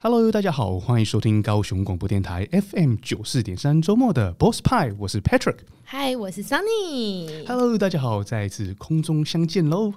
Hello，大家好，欢迎收听高雄广播电台 FM 九四点三周末的 Boss 派，我是 Patrick。Hi，我是 Sunny。Hello，大家好，再一次空中相见喽。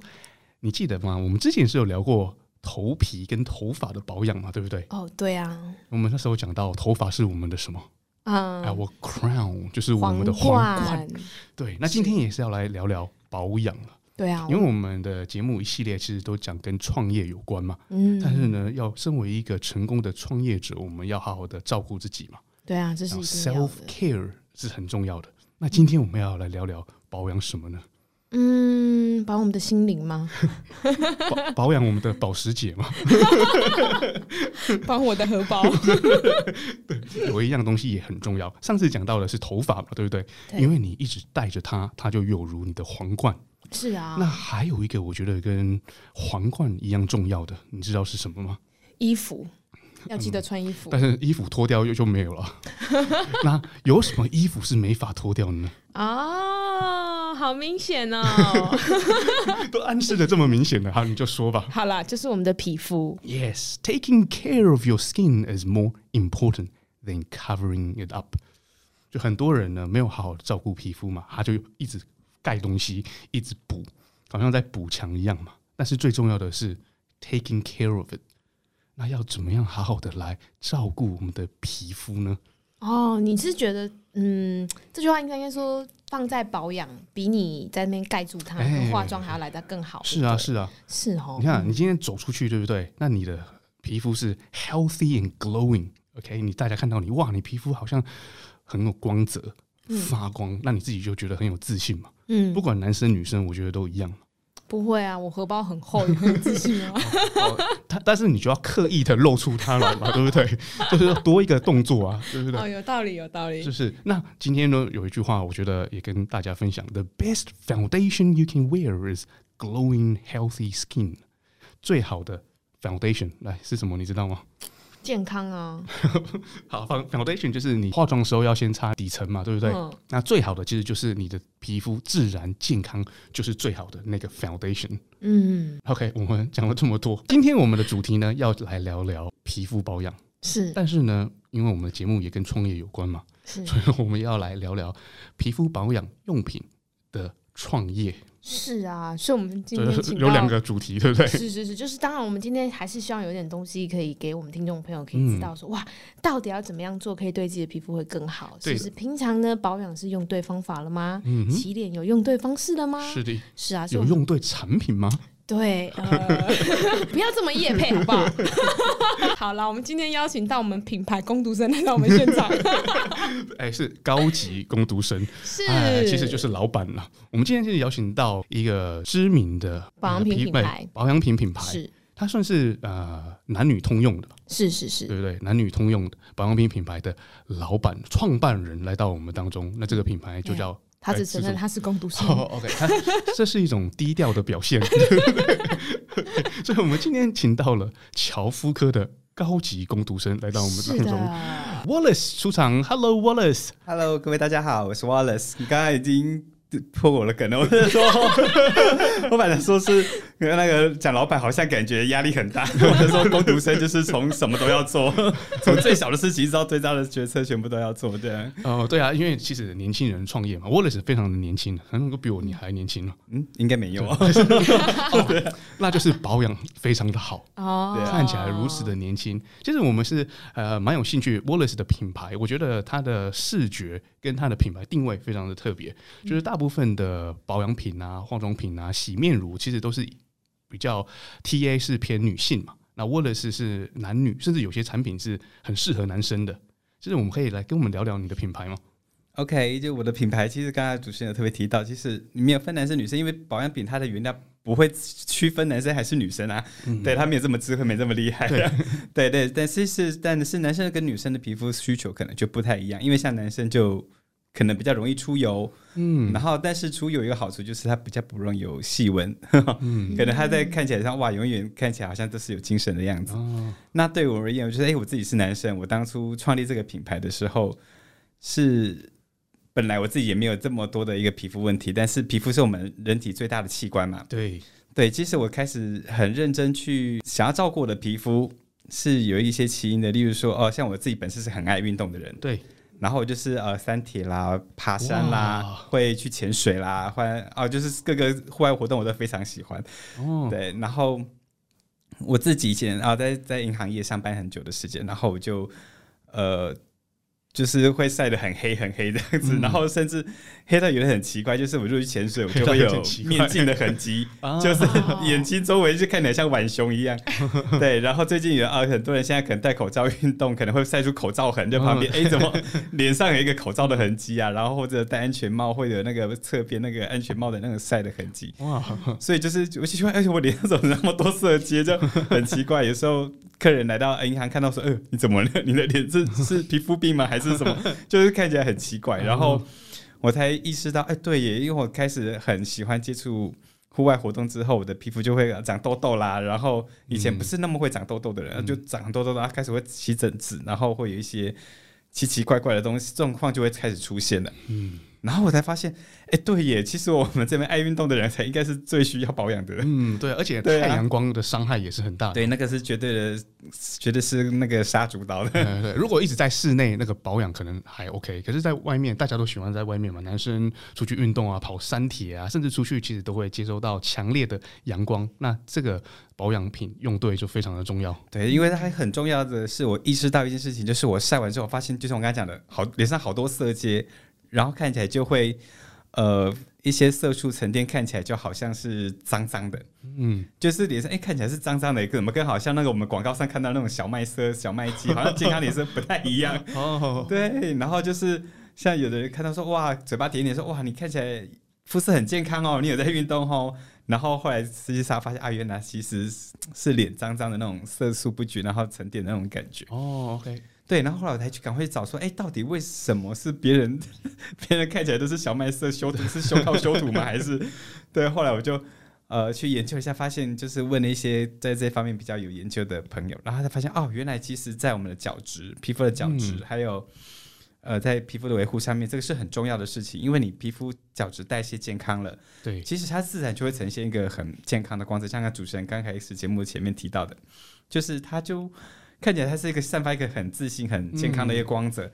你记得吗？我们之前是有聊过头皮跟头发的保养嘛，对不对？哦，对啊。我们那时候讲到头发是我们的什么？啊、uh，Our crown 就是我们的。皇冠。对，那今天也是要来聊聊保养了。对啊，因为我们的节目一系列其实都讲跟创业有关嘛，嗯，但是呢，要身为一个成功的创业者，我们要好好的照顾自己嘛。对啊，这是 self care 是很重要的。那今天我们要来聊聊保养什么呢？嗯，保我们的心灵吗？保 保养我们的保时捷吗？保我的荷包。对，有一样东西也很重要。上次讲到的是头发嘛，对不对？对，因为你一直戴着它，它就有如你的皇冠。是啊，那还有一个我觉得跟皇冠一样重要的，你知道是什么吗？衣服，要记得穿衣服。嗯、但是衣服脱掉又就没有了。那有什么衣服是没法脱掉的呢？哦，好明显哦，都暗示的这么明显了，好，你就说吧。好啦，就是我们的皮肤。Yes, taking care of your skin is more important than covering it up。就很多人呢，没有好好照顾皮肤嘛，他就一直。盖东西一直补，好像在补墙一样嘛。但是最重要的是 taking care of it。那要怎么样好好的来照顾我们的皮肤呢？哦，你是觉得，嗯，这句话应该应该说放在保养，比你在那边盖住它、欸、化妆还要来得更好。是啊，是啊，是哦。你看，你今天走出去，对不对？那你的皮肤是 healthy and glowing。OK，你大家看到你，哇，你皮肤好像很有光泽。发光，那你自己就觉得很有自信嘛？嗯，不管男生女生，我觉得都一样。不会啊，我荷包很厚，有很有自信啊。哦，他但是你就要刻意的露出它来嘛，对不对？就是要多一个动作啊，对不对？哦，有道理，有道理。就是那今天呢，有一句话，我觉得也跟大家分享：The best foundation you can wear is glowing, healthy skin。最好的 foundation 来是什么？你知道吗？健康啊，好，foundation 就是你化妆的时候要先擦底层嘛，对不对？嗯。那最好的其实就是你的皮肤自然健康，就是最好的那个 foundation。嗯，OK，我们讲了这么多，今天我们的主题呢，要来聊聊皮肤保养。是，但是呢，因为我们的节目也跟创业有关嘛，是，所以我们要来聊聊皮肤保养用品的创业。是啊，所以我们今天有两个主题，对不对？是是是，就是当然，我们今天还是希望有点东西可以给我们听众朋友可以知道说，哇，到底要怎么样做可以对自己的皮肤会更好？其实平常呢，保养是用对方法了吗？嗯，洗脸有用对方式了吗？是的，是啊，有用对产品吗？对，呃，不要这么夜配好不好？好了，我们今天邀请到我们品牌攻读生来到我们现场。哎、欸，是高级攻读生，是，其实就是老板了。我们今天就是邀请到一个知名的保养品品牌，保养品品牌，是它算是呃男女通用的吧？是是是，对不对？男女通用的保养品品牌的老板、创办人来到我们当中，那这个品牌就叫。他只承认他是工读生。哦，OK，这是一种低调的表现。所以，我们今天请到了乔夫科的高级工读生来到我们当中。Wallace 出场，Hello，Wallace。Hello，各位大家好，我是 Wallace。你刚才已经。破我的梗了，我是说，我本来说是那个蒋老板好像感觉压力很大，我是说工读生就是从什么都要做，从最小的事情到最大的决策全部都要做，对啊。哦，对啊，因为其实年轻人创业嘛，Wallace 非常的年轻，可能比我你还年轻了。嗯，应该没有啊。哦，那就是保养非常的好哦，看起来如此的年轻。其实我们是呃蛮有兴趣 Wallace 的品牌，我觉得它的视觉跟它的品牌定位非常的特别，就是大部分的保养品啊、化妆品啊、洗面乳，其实都是比较 TA 是偏女性嘛。那 Wallace 是男女，甚至有些产品是很适合男生的。就是我们可以来跟我们聊聊你的品牌吗？OK，就我的品牌，其实刚才主持人有特别提到，其实你没有分男生女生，因为保养品它的原料不会区分男生还是女生啊。嗯、对，他没有这么智慧，没这么厉害。对 对，对，但是是但是男生跟女生的皮肤需求可能就不太一样，因为像男生就。可能比较容易出油，嗯，然后但是出油一个好处就是它比较不容易有细纹，嗯，可能它在看起来像哇，永远看起来好像都是有精神的样子。哦，那对我而言，我觉得哎，我自己是男生，我当初创立这个品牌的时候，是本来我自己也没有这么多的一个皮肤问题，但是皮肤是我们人体最大的器官嘛，对。对，其实我开始很认真去想要照顾我的皮肤。是有一些起因的，例如说，哦，像我自己本身是很爱运动的人，对，然后就是呃，三体啦、爬山啦，会去潜水啦，或哦，就是各个户外活动我都非常喜欢。哦，对，然后我自己以前啊，在在银行业上班很久的时间，然后我就呃。就是会晒得很黑很黑这样子，嗯、然后甚至黑到有点很奇怪，就是我入去潜水，我就会 有面镜的痕迹，就是眼睛周围就看起来像浣熊一样。对，然后最近有啊，很多人现在可能戴口罩运动，可能会晒出口罩痕在旁边。哎，怎么脸上有一个口罩的痕迹啊？然后或者戴安全帽，会有那个侧边那个安全帽的那个晒的痕迹。哇，所以就是我奇怪，而且我脸上怎么那么多色阶，就很奇怪。有时候客人来到银行看到说，呃，你怎么了？你的脸是 是皮肤病吗？还是？什么？就是看起来很奇怪，然后我才意识到，哎，对耶，因为我开始很喜欢接触户外活动之后，我的皮肤就会长痘痘啦。然后以前不是那么会长痘痘的人，嗯、就长痘痘，然后开始会起疹子，然后会有一些奇奇怪怪的东西状况就会开始出现了。嗯。然后我才发现，哎，对耶，其实我们这边爱运动的人才应该是最需要保养的人。嗯，对，而且太阳光的伤害也是很大的。对，那个是绝对的，绝对是那个杀猪刀的。对，对，如果一直在室内，那个保养可能还 OK，可是在外面，大家都喜欢在外面嘛，男生出去运动啊，跑山铁啊，甚至出去其实都会接收到强烈的阳光，那这个保养品用对就非常的重要。对，因为它还很重要的是，我意识到一件事情，就是我晒完之后发现，就像我刚才讲的，好，脸上好多色阶。然后看起来就会，呃，一些色素沉淀，看起来就好像是脏脏的，嗯，就是脸上哎看起来是脏脏的，怎么跟好像那个我们广告上看到那种小麦色小麦肌，好像健康脸色不太一样。哦，对，然后就是像有的人看到说哇，嘴巴点点说哇，你看起来肤色很健康哦，你有在运动哦。然后后来实际上发现啊，原来其实是脸脏脏的那种色素不均，然后沉淀的那种感觉。哦，OK。对，然后后来我才去赶快去找说，哎，到底为什么是别人？别人看起来都是小麦色修图，是修靠修图吗？还是？对，后来我就呃去研究一下，发现就是问了一些在这方面比较有研究的朋友，然后才发现哦，原来其实在我们的角质、皮肤的角质，嗯、还有呃在皮肤的维护上面，这个是很重要的事情，因为你皮肤角质代谢健康了，对，其实它自然就会呈现一个很健康的光泽，像刚主持人刚开始节目前面提到的，就是它就。看起来它是一个散发一个很自信、很健康的一个光泽，嗯、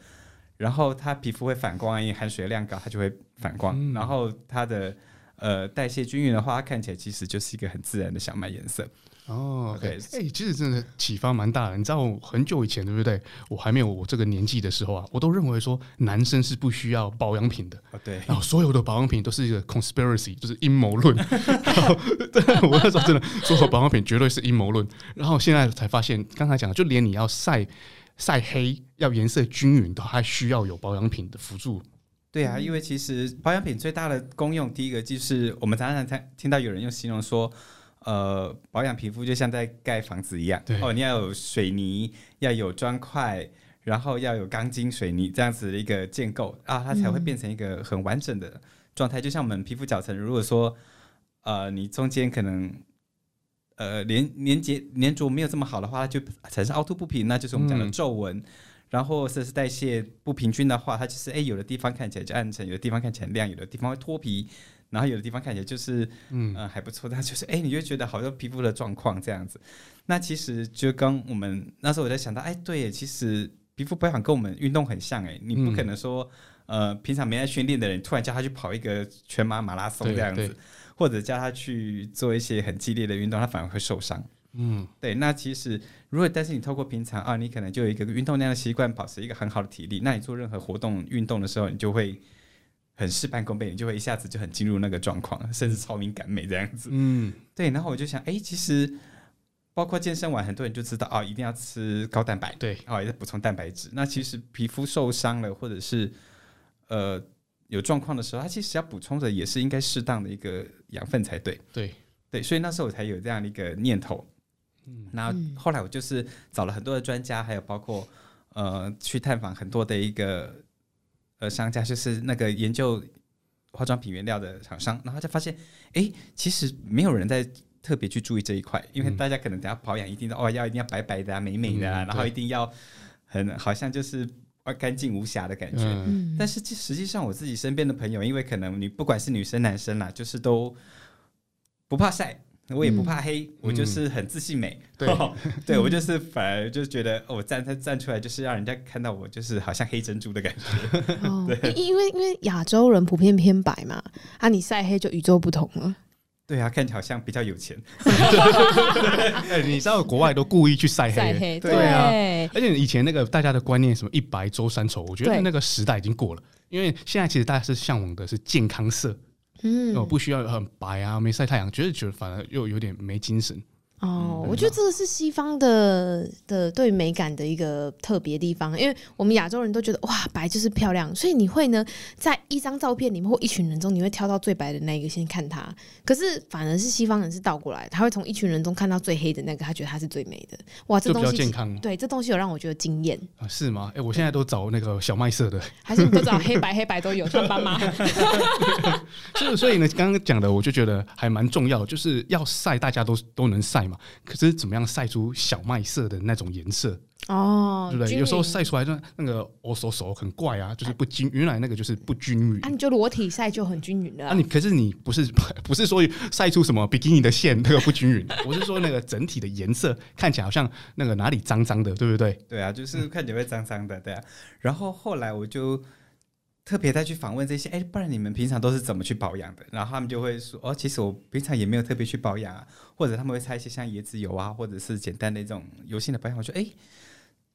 然后它皮肤会反光，因为含水量高，它就会反光。嗯、然后它的呃代谢均匀的话，它看起来其实就是一个很自然的小麦颜色。哦，OK，哎、欸，其实真的启发蛮大的。你知道，我很久以前对不对？我还没有我这个年纪的时候啊，我都认为说男生是不需要保养品的。哦、对，然后所有的保养品都是一个 conspiracy，就是阴谋论。然后，对，我那时候真的所有保养品绝对是阴谋论。然后现在才发现，刚才讲的，就连你要晒晒黑，要颜色均匀，都还需要有保养品的辅助。对啊，因为其实保养品最大的功用，第一个就是我们常常听听到有人用形容说。呃，保养皮肤就像在盖房子一样，对哦，你要有水泥，要有砖块，然后要有钢筋水泥这样子的一个建构啊，它才会变成一个很完整的状态。嗯、就像我们皮肤角层，如果说呃你中间可能呃连连接粘着没有这么好的话，它就产生凹凸不平，那就是我们讲的皱纹。嗯、然后或者是代谢不平均的话，它就是哎有的地方看起来就暗沉，有的地方看起来亮，有的地方会脱皮。然后有的地方看起来就是，嗯、呃，还不错，但就是，哎，你就觉得好像皮肤的状况这样子。那其实就跟我们那时候我在想到，哎，对，其实皮肤保养跟我们运动很像，哎，你不可能说，嗯、呃，平常没在训练的人，突然叫他去跑一个全马马拉松这样子，或者叫他去做一些很激烈的运动，他反而会受伤。嗯，对。那其实如果但是你透过平常啊，你可能就有一个运动量的习惯，保持一个很好的体力，那你做任何活动运动的时候，你就会。很事半功倍，你就会一下子就很进入那个状况，甚至超敏感美这样子。嗯，对。然后我就想，哎、欸，其实包括健身完，很多人就知道哦，一定要吃高蛋白，对，哦，也在补充蛋白质。那其实皮肤受伤了，或者是呃有状况的时候，它其实要补充的也是应该适当的一个养分才对。对，对。所以那时候我才有这样的一个念头。嗯，那后来我就是找了很多的专家，还有包括呃去探访很多的一个。呃，商家就是那个研究化妆品原料的厂商，然后就发现，哎，其实没有人在特别去注意这一块，因为大家可能等下保养一定哦，要一定要白白的啊，美美的啊，嗯、然后一定要很好像就是干净无瑕的感觉。嗯、但是实际上，我自己身边的朋友，因为可能你不管是女生男生啦，就是都不怕晒，我也不怕黑，嗯、我就是很自信美。对，对我就是 反而就觉得，我站站站出来就是让人家看到我就是好像黑珍珠的感觉。哦，对，因为因为亚洲人普遍偏白嘛，啊，你晒黑就与众不同了。对啊，看起来好像比较有钱。哎，你知道国外都故意去晒黑，晒黑，对啊。而且以前那个大家的观念，什么一白遮三丑，我觉得那个时代已经过了。因为现在其实大家是向往的是健康色，嗯，我，不需要很白啊，没晒太阳，觉得觉得反而又有点没精神。哦，我觉得这个是西方的的对美感的一个特别地方，因为我们亚洲人都觉得哇，白就是漂亮，所以你会呢，在一张照片里面或一群人中，你会挑到最白的那一个先看他。可是反而是西方人是倒过来，他会从一群人中看到最黑的那个，他觉得他是最美的。哇，这东西比较健康。对，这东西有让我觉得惊艳啊？是吗？哎、欸，我现在都找那个小麦色的，还是你都找黑白黑白都有，像斑马。是，所以呢，刚刚讲的我就觉得还蛮重要，就是要晒，大家都都能晒嘛。可是怎么样晒出小麦色的那种颜色？哦，对不对？有时候晒出来就那个哦，手手很怪啊，就是不均。原来那个就是不均匀。啊，你就裸体晒就很均匀了。啊，你可是你不是 不是说晒出什么比基尼的线那个不均匀？我是说那个整体的颜色看起来好像那个哪里脏脏的，对不对？对啊，就是看起来会脏脏的，对啊。然后后来我就。特别再去访问这些，哎，不然你们平常都是怎么去保养的？然后他们就会说，哦，其实我平常也没有特别去保养啊，或者他们会擦一些像椰子油啊，或者是简单的一种油性的保养。我说，哎，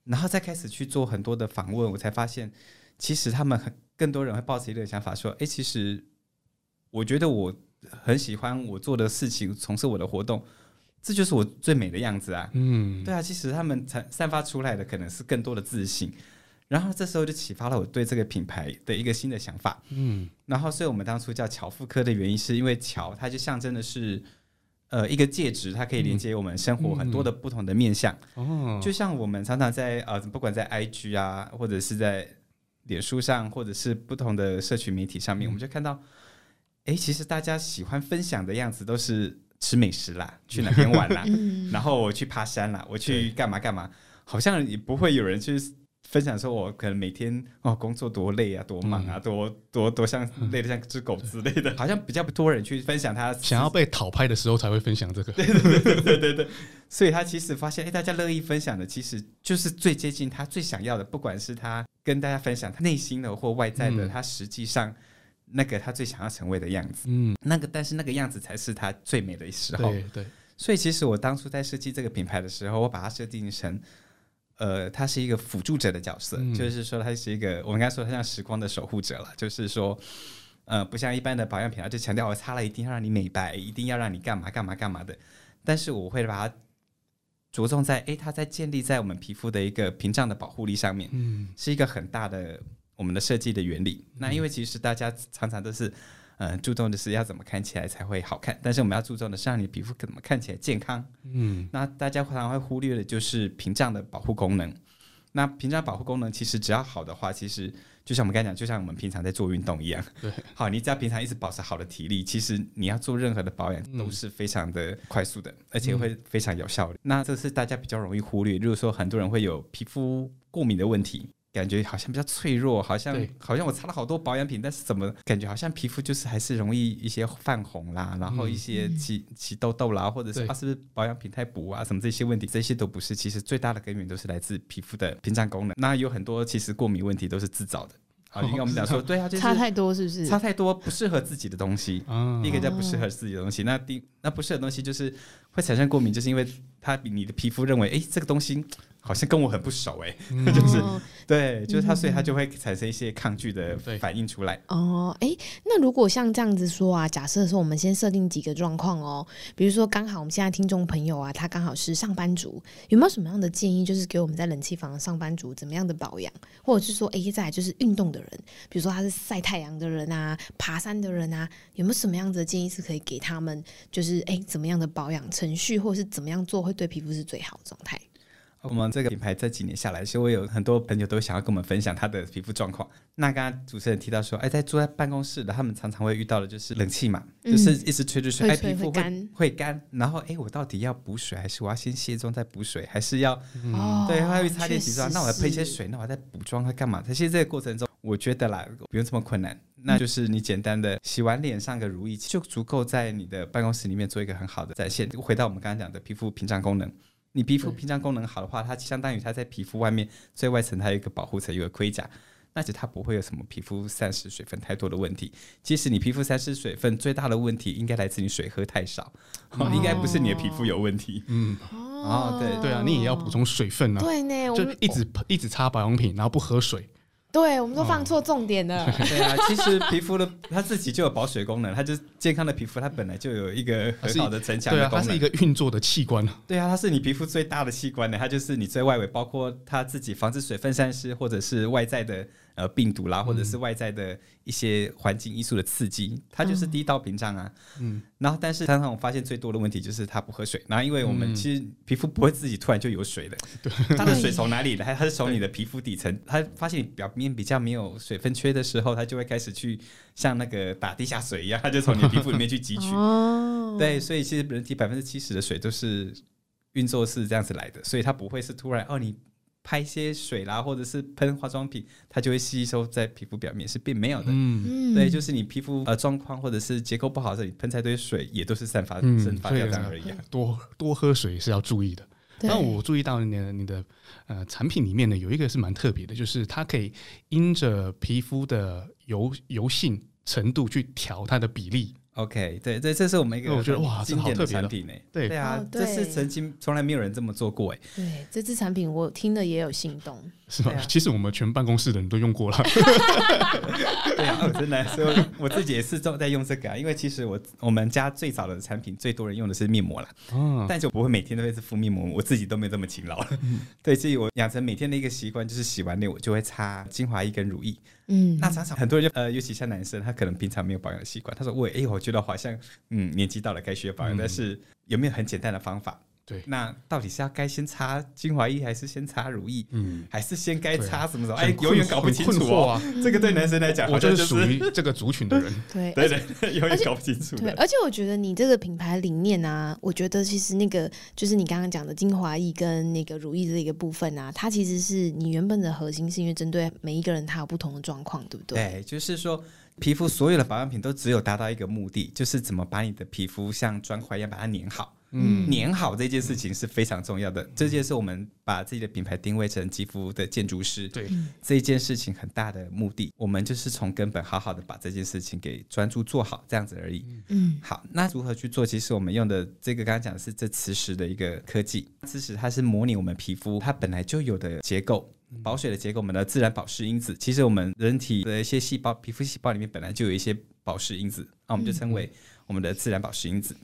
然后再开始去做很多的访问，我才发现，其实他们很更多人会抱持一个想法，说，哎，其实我觉得我很喜欢我做的事情，从事我的活动，这就是我最美的样子啊。嗯，对啊，其实他们才散发出来的可能是更多的自信。然后这时候就启发了我对这个品牌的一个新的想法。嗯，然后所以我们当初叫乔妇科的原因，是因为乔它就象征的是，呃，一个戒指，它可以连接我们生活很多的不同的面向。哦，就像我们常常在呃，不管在 IG 啊，或者是在脸书上，或者是不同的社群媒体上面，我们就看到，哎，其实大家喜欢分享的样子都是吃美食啦，去哪边玩啦，然后我去爬山啦，我去干嘛干嘛，好像也不会有人去。分享说，我可能每天哦工作多累啊，多忙啊，嗯、多多多像累得像只狗之类的，好像比较多人去分享他想要被讨拍的时候才会分享这个。对对对对对对对，所以他其实发现，哎，大家乐意分享的，其实就是最接近他最想要的，不管是他跟大家分享他内心的或外在的，嗯、他实际上那个他最想要成为的样子。嗯，那个但是那个样子才是他最美的时候。对对，所以其实我当初在设计这个品牌的时候，我把它设定成。呃，他是一个辅助者的角色，嗯、就是说他是一个，我们刚才说他像时光的守护者了，就是说，呃，不像一般的保养品，啊就强调我擦了一定要让你美白，一定要让你干嘛干嘛干嘛的。但是我会把它着重在，哎，它在建立在我们皮肤的一个屏障的保护力上面，嗯，是一个很大的我们的设计的原理。嗯、那因为其实大家常常都是。嗯，注重的是要怎么看起来才会好看，但是我们要注重的是让你皮肤怎么看起来健康。嗯，那大家常常会忽略的就是屏障的保护功能。那屏障保护功能其实只要好的话，其实就像我们刚才讲，就像我们平常在做运动一样。对，好，你只要平常一直保持好的体力，其实你要做任何的保养都是非常的快速的，嗯、而且会非常有效率。嗯、那这是大家比较容易忽略，如果说很多人会有皮肤过敏的问题。感觉好像比较脆弱，好像好像我擦了好多保养品，但是怎么感觉好像皮肤就是还是容易一些泛红啦，然后一些起起痘痘啦，或者是对啊是不是保养品太补啊，什么这些问题，这些都不是，其实最大的根源都是来自皮肤的屏障功能。那有很多其实过敏问题都是自找的。好，应该我们讲说，对啊，就是差太多是不是？差太多不适合自己的东西，第一个叫不适合自己的东西。那第那不适合的东西就是会产生过敏，就是因为它比你的皮肤认为，哎，这个东西。好像跟我很不熟哎、欸，嗯、就是对，就是他，所以他就会产生一些抗拒的反应出来。哦，哎，那如果像这样子说啊，假设说我们先设定几个状况哦，比如说刚好我们现在听众朋友啊，他刚好是上班族，有没有什么样的建议，就是给我们在冷气房的上班族怎么样的保养，或者是说，哎，再来就是运动的人，比如说他是晒太阳的人啊，爬山的人啊，有没有什么样子的建议是可以给他们，就是哎，怎么样的保养程序，或者是怎么样做会对皮肤是最好的状态？我们这个品牌这几年下来，其实我有很多朋友都想要跟我们分享他的皮肤状况。那刚刚主持人提到说，哎，在坐在办公室的，他们常常会遇到的就是冷气嘛，嗯、就是一直吹着吹，哎，皮肤会干，会干。然后，哎，我到底要补水，还是我要先卸妆再补水，还是要？嗯、对，还会擦点洗妆，那我要喷一些水，那我再补妆，它干嘛？其实这个过程中，我觉得啦，不用这么困难。那就是你简单的洗完脸上个乳液就足够在你的办公室里面做一个很好的展现。回到我们刚刚讲的皮肤屏障功能，你皮肤屏障功能好的话，它相当于它在皮肤外面最外层它有一个保护层，有个盔甲，那就它不会有什么皮肤散失水分太多的问题。其实你皮肤散失水分最大的问题应该来自你水喝太少，哦，应该不是你的皮肤有问题。嗯，哦，对对啊，你也要补充水分啊。对呢，就一直一直擦保养品，然后不喝水。对，我们都放错重点了。哦、对啊，其实皮肤的它自己就有保水功能，它就是健康的皮肤，它本来就有一个很好的增强的功能。对啊，它是一个运作的器官。对啊，它是你皮肤最大的器官呢，它就是你最外围，包括它自己防止水分散失，或者是外在的。呃，病毒啦，或者是外在的一些环境因素的刺激，嗯、它就是第一道屏障啊。嗯，然后但是常常我发现最多的问题就是它不喝水。然后因为我们其实皮肤不会自己突然就有水的，嗯、它的水从哪里来？它是从你的皮肤底层，它发现你表面比较没有水分缺的时候，它就会开始去像那个打地下水一样，它就从你的皮肤里面去汲取。哦，对，所以其实人体百分之七十的水都是运作是这样子来的，所以它不会是突然哦你。拍一些水啦，或者是喷化妆品，它就会吸收在皮肤表面，是并没有的。嗯，对，就是你皮肤呃状况或者是结构不好，这里喷太多水，也都是散发、嗯、蒸发掉这样而已、啊。多多喝水是要注意的。那我注意到你的你的呃产品里面呢，有一个是蛮特别的，就是它可以因着皮肤的油油性程度去调它的比例。OK，对对，这是我们一个我觉得哇，经典的产品呢。对对啊，这是曾经从来没有人这么做过哎。对，这支产品我听了也有心动。是吧？其实我们全办公室的人都用过了。对啊，真的，所以我自己也是在用这个啊。因为其实我我们家最早的产品最多人用的是面膜了，但就不会每天都会是敷面膜，我自己都没这么勤劳。对，所以我养成每天的一个习惯，就是洗完脸我就会擦精华液跟乳液。嗯，那常常很多人就呃，尤其像男生，他可能平常没有保养的习惯。他说：“喂，哎，我觉得好像嗯，年纪到了该需要保养，嗯、但是有没有很简单的方法？”对，那到底是要该先擦精华液，还是先擦乳液？嗯，还是先该擦什么什么？哎，永远搞不清楚哦。这个对男生来讲，我就是属于这个族群的人。对 对对，永远搞不清楚。对，而且我觉得你这个品牌理念啊，我觉得其实那个就是你刚刚讲的精华液跟那个乳液这一个部分啊，它其实是你原本的核心，是因为针对每一个人他有不同的状况，对不对？对，就是说皮肤所有的保养品都只有达到一个目的，就是怎么把你的皮肤像砖块一样把它粘好。嗯，粘好这件事情是非常重要的。这件事我们把自己的品牌定位成肌肤的建筑师，对这一件事情很大的目的，我们就是从根本好好的把这件事情给专注做好，这样子而已。嗯，好，那如何去做？其实我们用的这个刚刚讲的是这磁石的一个科技，磁石它是模拟我们皮肤它本来就有的结构，保水的结构，我们的自然保湿因子。其实我们人体的一些细胞，皮肤细胞里面本来就有一些保湿因子，那我们就称为我们的自然保湿因子。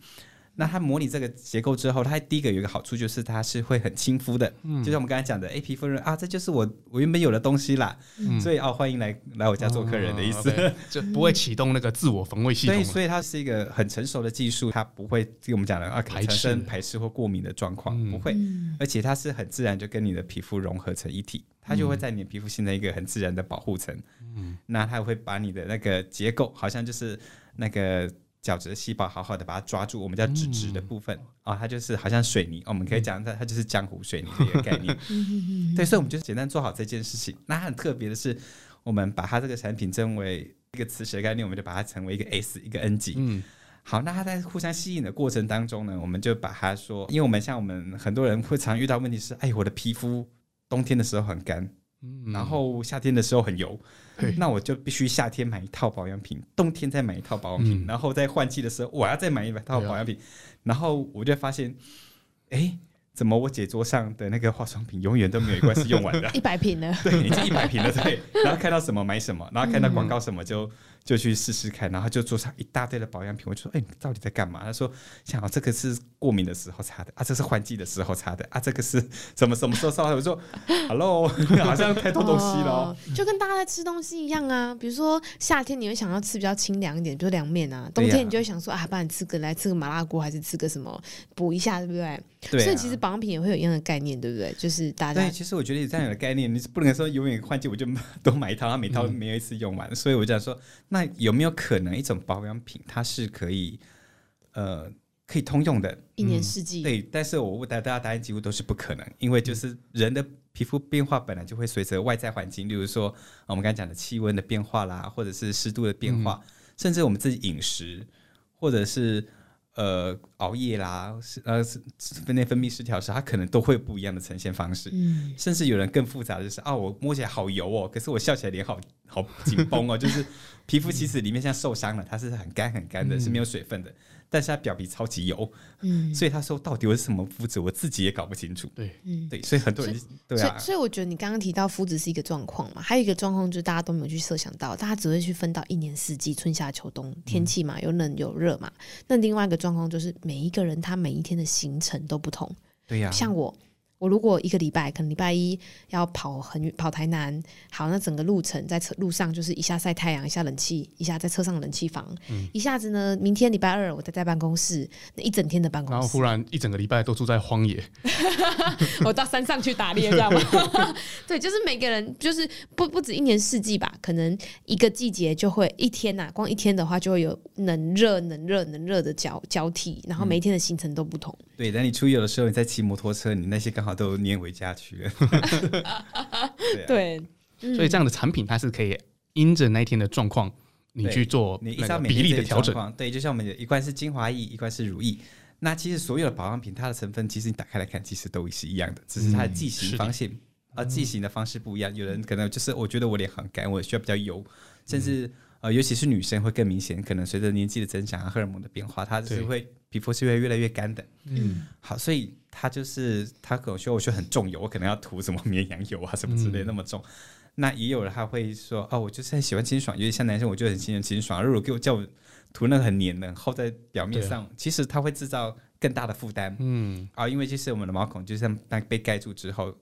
那它模拟这个结构之后，它第一个有一个好处就是它是会很亲肤的，嗯，就像我们刚才讲的，哎，皮肤人啊，这就是我我原本有的东西啦，嗯，所以哦，欢迎来来我家做客人的意思，哦、就不会启动那个自我防卫系统。对，所以它是一个很成熟的技术，它不会跟我们讲的啊产生排斥。或过敏的状况，嗯、不会，而且它是很自然就跟你的皮肤融合成一体，它就会在你的皮肤形成一个很自然的保护层，嗯，那它会把你的那个结构，好像就是那个。角质的细胞好好的把它抓住，我们叫脂质的部分啊、嗯哦，它就是好像水泥，我们可以讲它它就是浆糊水泥的一个概念。对，所以我们就简单做好这件事情。那很特别的是，我们把它这个产品称为一个磁石的概念，我们就把它成为一个 S 一个 N 级。嗯，好，那它在互相吸引的过程当中呢，我们就把它说，因为我们像我们很多人会常遇到问题是，哎，我的皮肤冬天的时候很干。嗯、然后夏天的时候很油，嘿那我就必须夏天买一套保养品，冬天再买一套保养品，嗯、然后在换季的时候我要再买一套保养品，啊、然后我就发现，哎，怎么我姐桌上的那个化妆品永远都没有一罐是用完的？一百瓶了，对，已经一百瓶了，对。然后看到什么买什么，然后看到广告什么就。嗯 就去试试看，然后就桌上一大堆的保养品，我就说：“哎、欸，你到底在干嘛？”他说：“想啊这个是过敏的时候擦的啊，这是换季的时候擦的啊，这个是什么什么时候擦的？”我说：“Hello，好像太多东西了、哦。”就跟大家在吃东西一样啊，比如说夏天你会想要吃比较清凉一点，比如凉面啊；冬天你就会想说：“啊，不然吃个来吃个麻辣锅，还是吃个什么补一下，对不对？”对、啊。所以其实保养品也会有一样的概念，对不对？就是大家。对，其实我觉得有这样的概念，你是不能说永远换季我就 都买一套，它每套没有一次用完，嗯、所以我就想说，那有没有可能？一种保养品，它是可以，呃，可以通用的，一年四季。对，但是我问大家，大家答案几乎都是不可能，因为就是人的皮肤变化本来就会随着外在环境，例如说我们刚才讲的气温的变化啦，或者是湿度的变化，嗯、甚至我们自己饮食，或者是。呃，熬夜啦，是呃，内分泌失调时，它可能都会不一样的呈现方式。嗯，甚至有人更复杂的就是啊，我摸起来好油哦，可是我笑起来脸好好紧绷哦，就是皮肤其实里面像受伤了，它是很干很干的，是没有水分的。嗯但是他表皮超级油，嗯，所以他说到底我是什么肤质，我自己也搞不清楚。对，嗯，对，所以很多人对啊，所以所以我觉得你刚刚提到肤质是一个状况嘛，还有一个状况就是大家都没有去设想到，大家只会去分到一年四季，春夏秋冬天气嘛，有冷有热嘛。那另外一个状况就是每一个人他每一天的行程都不同，对呀，像我。我如果一个礼拜，可能礼拜一要跑很远，跑台南，好，那整个路程在车路上就是一下晒太阳，一下冷气，一下在车上冷气房，嗯、一下子呢，明天礼拜二我在在办公室，那一整天的办公室，然后忽然一整个礼拜都住在荒野 我到山上去打猎，知道吗？对，就是每个人就是不不止一年四季吧，可能一个季节就会一天呐、啊，光一天的话就会有冷热冷热冷热的交交替，然后每一天的行程都不同。嗯、对，等你出游的时候，你在骑摩托车，你那些刚好。都粘回家去了，对，所以这样的产品它是可以因着那一天的状况，你去做你按照比例的调整。对，就像我们一罐是精华液，一罐是乳液。那其实所有的保养品，它的成分其实你打开来看，其实都是一样的，只是它的剂型方式，而剂型的方式不一样。有人可能就是我觉得我脸很干，我需要比较油，甚至。呃，尤其是女生会更明显，可能随着年纪的增长啊，荷尔蒙的变化，它是会皮肤是会越来越干的。嗯，好，所以它就是他可能说我说很重油，我可能要涂什么绵羊油啊什么之类那么重。嗯、那也有人他会说，哦，我就是很喜欢清爽，因为像男生我就很喜欢清爽。如果给我叫我涂那个很黏的厚在表面上，啊、其实它会制造更大的负担。嗯，啊，因为就是我们的毛孔就像被盖住之后，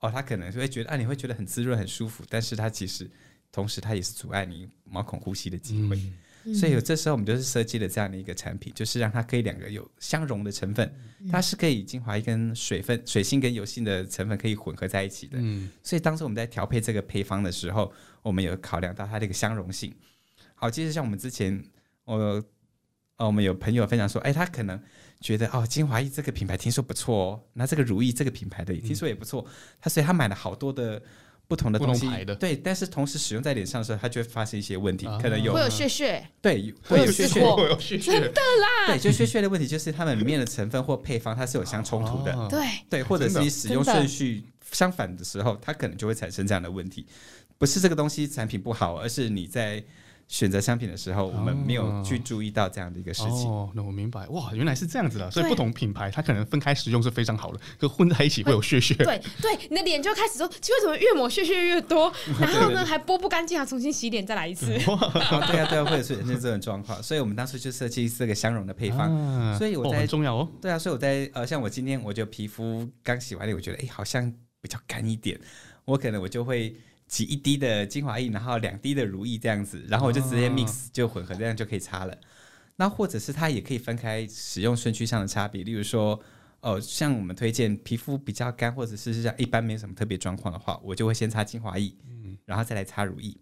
哦，它可能会觉得啊，你会觉得很滋润很舒服，但是它其实。同时，它也是阻碍你毛孔呼吸的机会，嗯、所以有这时候我们就是设计了这样的一个产品，就是让它可以两个有相融的成分，它是可以精华液跟水分、水性跟油性的成分可以混合在一起的。嗯、所以当时我们在调配这个配方的时候，我们有考量到它的一个相容性。好，其实像我们之前，我呃，我们有朋友分享说，哎，他可能觉得哦，精华液这个品牌听说不错哦，那这个如意这个品牌的也听说也不错，他所以他买了好多的。不同的东西，对，但是同时使用在脸上的时候，它就会发生一些问题，可能有会有屑屑，对，会有屑屑，会有屑屑，真的啦，对，就屑屑的问题，就是它们里面的成分或配方它是有相冲突的，对，对，或者是你使用顺序相反的时候，它可能就会产生这样的问题，不是这个东西产品不好，而是你在。选择商品的时候，我们没有去注意到这样的一个事情。哦，那我明白。哇，原来是这样子的。所以不同品牌它可能分开使用是非常好的，可混在一起会有屑屑。对对，你的脸就开始说，为什么越抹屑屑越多？然后呢，还剥不干净啊，重新洗脸再来一次。对啊，对啊，会有出现这种状况。所以我们当时就设计这个相容的配方。所以我在很重要哦。对啊，所以我在呃，像我今天我就皮肤刚洗完脸，我觉得哎，好像比较干一点，我可能我就会。挤一滴的精华液，然后两滴的乳液这样子，然后我就直接 mix 就混合，这样就可以擦了。那或者是它也可以分开使用顺序上的差别，例如说，哦、呃，像我们推荐皮肤比较干，或者是像一般没什么特别状况的话，我就会先擦精华液，然后再来擦乳液。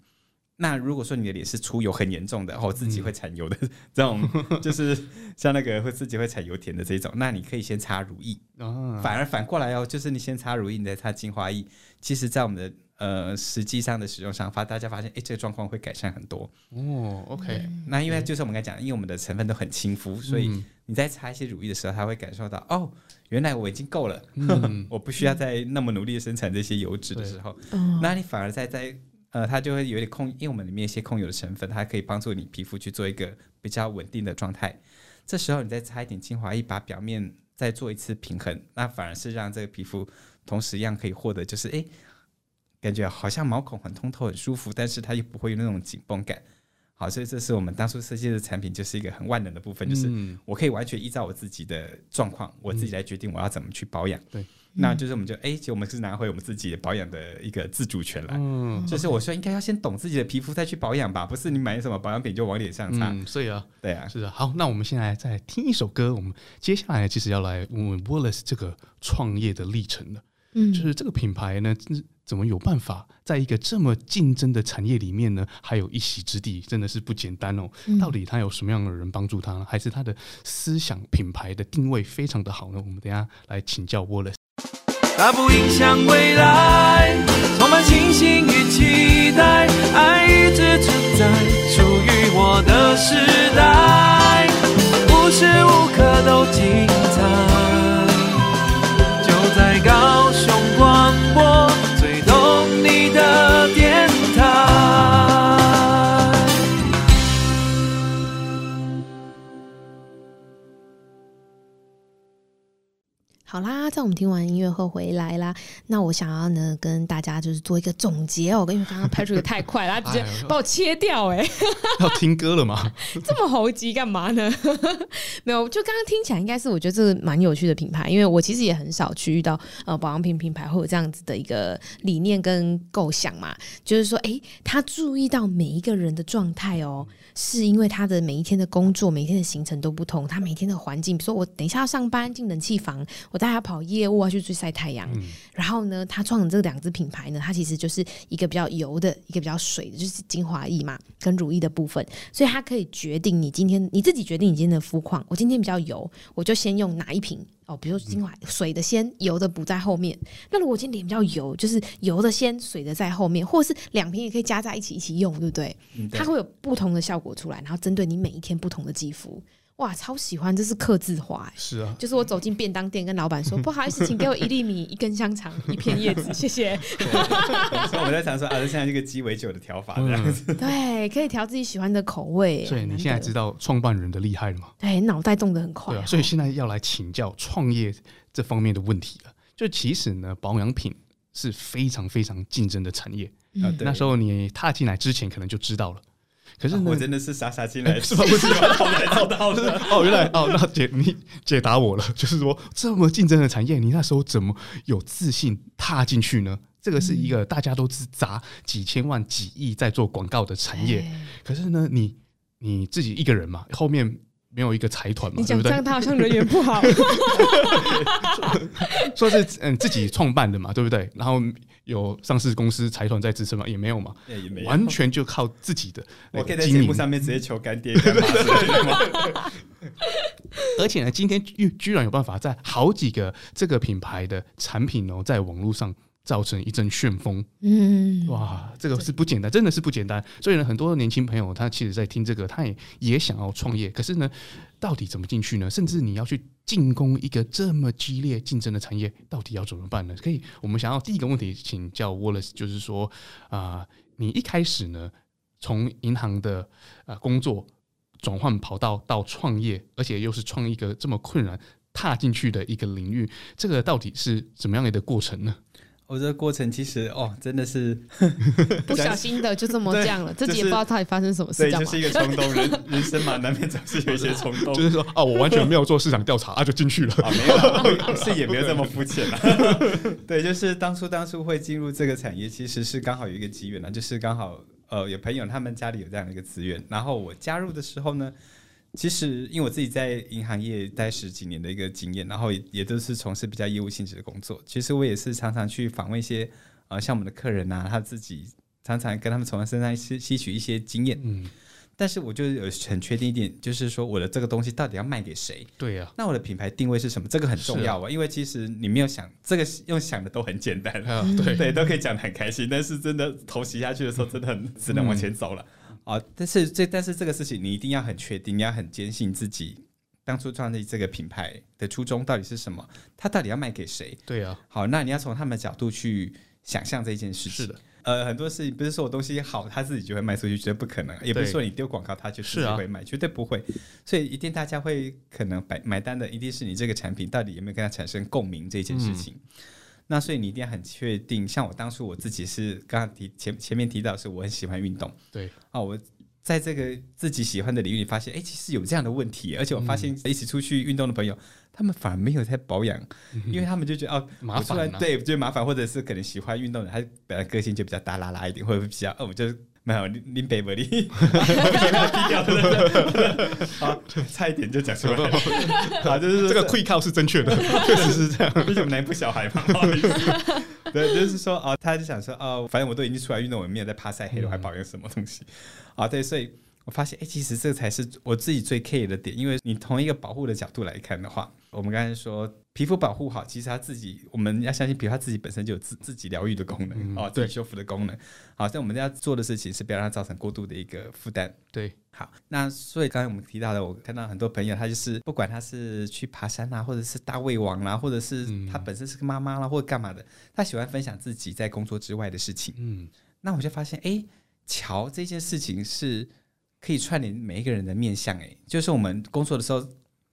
那如果说你的脸是出油很严重的，哦，自己会产油的这种，就是像那个会自己会产油田的这种，那你可以先擦乳液。反而反过来哦，就是你先擦乳液，你再擦精华液。其实，在我们的呃，实际上的使用上，发大家发现，哎，这个状况会改善很多。哦，OK，那因为就是我们刚才讲，因为我们的成分都很亲肤，所以你在擦一些乳液的时候，他会感受到，哦，原来我已经够了，我不需要再那么努力的生产这些油脂的时候，那你反而在在呃，它就会有点控，因为我们里面一些控油的成分，它可以帮助你皮肤去做一个比较稳定的状态。这时候你再擦一点精华液，把表面再做一次平衡，那反而是让这个皮肤同时一样可以获得，就是哎。诶感觉好像毛孔很通透、很舒服，但是它又不会有那种紧绷感。好，所以这是我们当初设计的产品，就是一个很万能的部分，就是我可以完全依照我自己的状况，我自己来决定我要怎么去保养。对，那就是我们就哎，其实我们是拿回我们自己的保养的一个自主权来。嗯，就是我说应该要先懂自己的皮肤再去保养吧，不是你买什么保养品就往脸上擦。嗯，所以啊，对啊，是的。好，那我们现在再听一首歌，我们接下来其实要来问问 Wallace 这个创业的历程了。嗯，就是这个品牌呢，怎么有办法在一个这么竞争的产业里面呢，还有一席之地，真的是不简单哦。到底他有什么样的人帮助他呢，还是他的思想品牌的定位非常的好呢？我们等一下来请教 Wallace。它不影响未来，充满信心与期待，爱一直存在，属于我的时代，无时无刻都精彩，就在高雄好啦，在我们听完音乐后回来啦。那我想要呢跟大家就是做一个总结哦，因为刚刚拍出的太快了，他直接 把我切掉哎、欸。要听歌了吗？这么猴急干嘛呢？没有，就刚刚听起来应该是我觉得这个蛮有趣的品牌，因为我其实也很少去遇到呃保养品品牌会有这样子的一个理念跟构想嘛，就是说哎，他注意到每一个人的状态哦。是因为他的每一天的工作，每一天的行程都不同，他每天的环境，比如说我等一下要上班进冷气房，我带他跑业务啊，去去晒太阳。嗯、然后呢，他创的这两支品牌呢，它其实就是一个比较油的，一个比较水的，就是精华液嘛，跟乳液的部分，所以它可以决定你今天你自己决定你今天的肤况。我今天比较油，我就先用哪一瓶。哦，比如说精华水的先，油的补在后面。那如果今天脸比较油，就是油的先，水的在后面，或者是两瓶也可以加在一起一起用，对不对？嗯，对。它会有不同的效果出来，然后针对你每一天不同的肌肤。哇，超喜欢，这是刻字化、欸。是啊，就是我走进便当店，跟老板说：“ 不好意思，请给我一粒米、一根香肠、一片叶子，谢谢。”所以我们在想说，啊，是现在这个鸡尾酒的调法这样子。对，可以调自己喜欢的口味。所以你现在知道创办人的厉害了吗？对，脑袋动得很快、啊。对啊，所以现在要来请教创业这方面的问题了。就其实呢，保养品是非常非常竞争的产业。嗯，那时候你踏进来之前，可能就知道了。可是、啊、我真的是傻傻进来，是吧？不是跑来找到的 哦。原来哦，那解你解答我了，就是说这么竞争的产业，你那时候怎么有自信踏进去呢？这个是一个大家都是砸几千万、几亿在做广告的产业，可是呢，你你自己一个人嘛，后面没有一个财团嘛，对不对？这样他好像人缘不好，说是嗯自己创办的嘛，对不对？然后。有上市公司财团在支撑吗？也没有嘛，也没有，完全就靠自己的。我可以在节目上面直接求干爹干妈。而且呢，今天居居然有办法在好几个这个品牌的产品哦，在网络上造成一阵旋风。嗯，哇，这个是不简单，真的是不简单。所以呢，很多年轻朋友他其实在听这个，他也也想要创业，可是呢，到底怎么进去呢？甚至你要去。进攻一个这么激烈竞争的产业，到底要怎么办呢？可以，我们想要第一个问题请教 Wallace，就是说啊、呃，你一开始呢，从银行的呃工作转换跑道到创业，而且又是创一个这么困难踏进去的一个领域，这个到底是怎么样的一个过程呢？我这个过程其实哦，真的是 不小心的就这么这样了，自己也不知道到底发生什么事，对，就是一个冲动，人人生嘛，难免总是有一些冲动。就是说啊，我完全没有做市场调查啊，就进去了啊，没有，是也没有这么肤浅了。对，就是当初当初会进入这个产业，其实是刚好有一个机缘呢，就是刚好呃有朋友他们家里有这样的一个资源，然后我加入的时候呢。其实，因为我自己在银行业待十几年的一个经验，然后也也都是从事比较业务性质的工作。其实我也是常常去访问一些呃，像我们的客人呐、啊，他自己常常跟他们从他身上吸吸取一些经验。嗯，但是我就有很确定一点，就是说我的这个东西到底要卖给谁？对呀、啊。那我的品牌定位是什么？这个很重要啊，因为其实你没有想这个用想的都很简单，啊、对对，都可以讲的很开心，但是真的头洗下去的时候，真的很只能往前走了。嗯啊，但是这但是这个事情你一定要很确定，你要很坚信自己当初创立这个品牌的初衷到底是什么，它到底要卖给谁？对啊，好，那你要从他们的角度去想象这件事情。是的，呃，很多事情不是说我东西好，他自己就会卖出去，绝对不可能；也不是说你丢广告，他就自己会卖，绝对不会。所以一定大家会可能买买单的，一定是你这个产品到底有没有跟他产生共鸣这件事情。嗯那所以你一定要很确定，像我当初我自己是刚刚提前前面提到，是我很喜欢运动，对啊，我在这个自己喜欢的领域里发现，哎，其实有这样的问题，而且我发现一起出去运动的朋友，嗯、他们反而没有在保养，嗯、因为他们就觉得哦 麻烦、啊，对，就麻烦，或者是可能喜欢运动的，他本来个性就比较大拉拉一点，或者比较哦，就。没有，林北伯利，低调的，好，差一点就讲出来了。好，就是这个 quick call 是正确的，确实是这样。毕竟我们南部小孩嘛，不好意思。对，就是说啊，他就想说哦，反正我都已经出来运动，我没有在怕晒黑了，还保养什么东西啊？对，所以我发现，哎，其实这才是我自己最 care 的点，因为你从一个保护的角度来看的话，我们刚才说。皮肤保护好，其实它自己我们要相信，皮肤它自己本身就有自自己疗愈的功能，哦，自己修复的功能。好，像我们要做的事情是不要让它造成过度的一个负担。对，好，那所以刚才我们提到的，我看到很多朋友，他就是不管他是去爬山啊，或者是大胃王啦、啊，或者是他本身是个妈妈啦，或者干嘛的，他喜欢分享自己在工作之外的事情。嗯，那我就发现，哎，桥这件事情是可以串联每一个人的面相。哎，就是我们工作的时候。